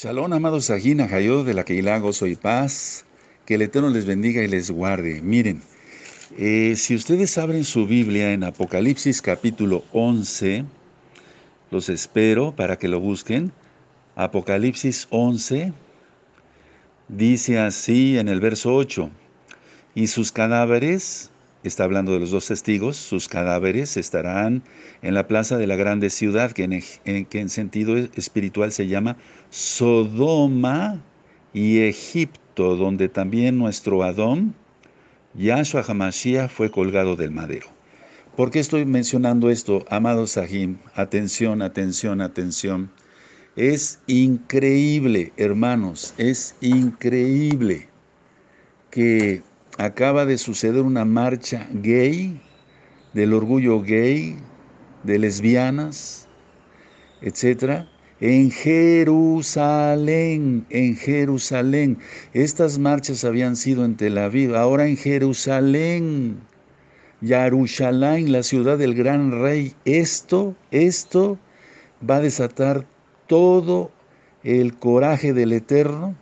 Shalom, amados Sajina, Hayod de la Keilah, gozo y paz. Que el Eterno les bendiga y les guarde. Miren, eh, si ustedes abren su Biblia en Apocalipsis capítulo 11, los espero para que lo busquen. Apocalipsis 11 dice así en el verso 8, y sus cadáveres está hablando de los dos testigos, sus cadáveres estarán en la plaza de la grande ciudad, que en, que en sentido espiritual se llama Sodoma y Egipto, donde también nuestro Adón, Yahshua Hamashiach, fue colgado del madero. ¿Por qué estoy mencionando esto, amados Sahim? Atención, atención, atención. Es increíble, hermanos, es increíble que acaba de suceder una marcha gay, del orgullo gay, de lesbianas, etc. En Jerusalén, en Jerusalén. Estas marchas habían sido en Tel Aviv, ahora en Jerusalén. Yarushalayim, la ciudad del gran rey. Esto, esto va a desatar todo el coraje del Eterno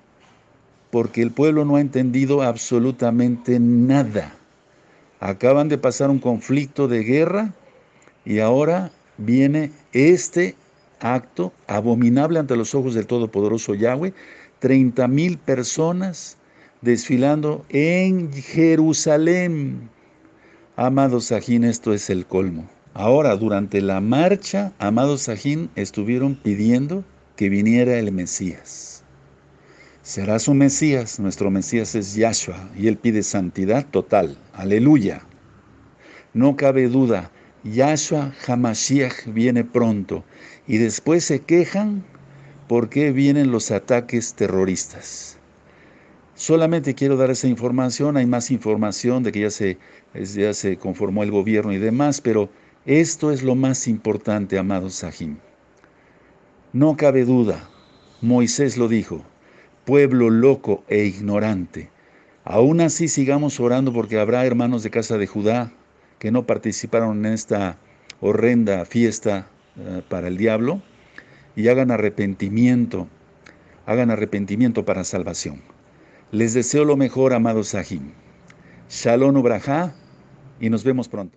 porque el pueblo no ha entendido absolutamente nada. Acaban de pasar un conflicto de guerra y ahora viene este acto abominable ante los ojos del Todopoderoso Yahweh. 30 mil personas desfilando en Jerusalén. Amados Sajín, esto es el colmo. Ahora, durante la marcha, amados Sajín estuvieron pidiendo que viniera el Mesías será su Mesías. Nuestro Mesías es Yahshua y él pide santidad total. Aleluya. No cabe duda, Yahshua Hamashiach viene pronto y después se quejan porque vienen los ataques terroristas. Solamente quiero dar esa información, hay más información de que ya se, ya se conformó el gobierno y demás, pero esto es lo más importante, amados Sahim. No cabe duda, Moisés lo dijo, pueblo loco e ignorante. Aún así sigamos orando porque habrá hermanos de casa de Judá que no participaron en esta horrenda fiesta eh, para el diablo y hagan arrepentimiento, hagan arrepentimiento para salvación. Les deseo lo mejor, amados Sahim. Shalom Ubraja y nos vemos pronto.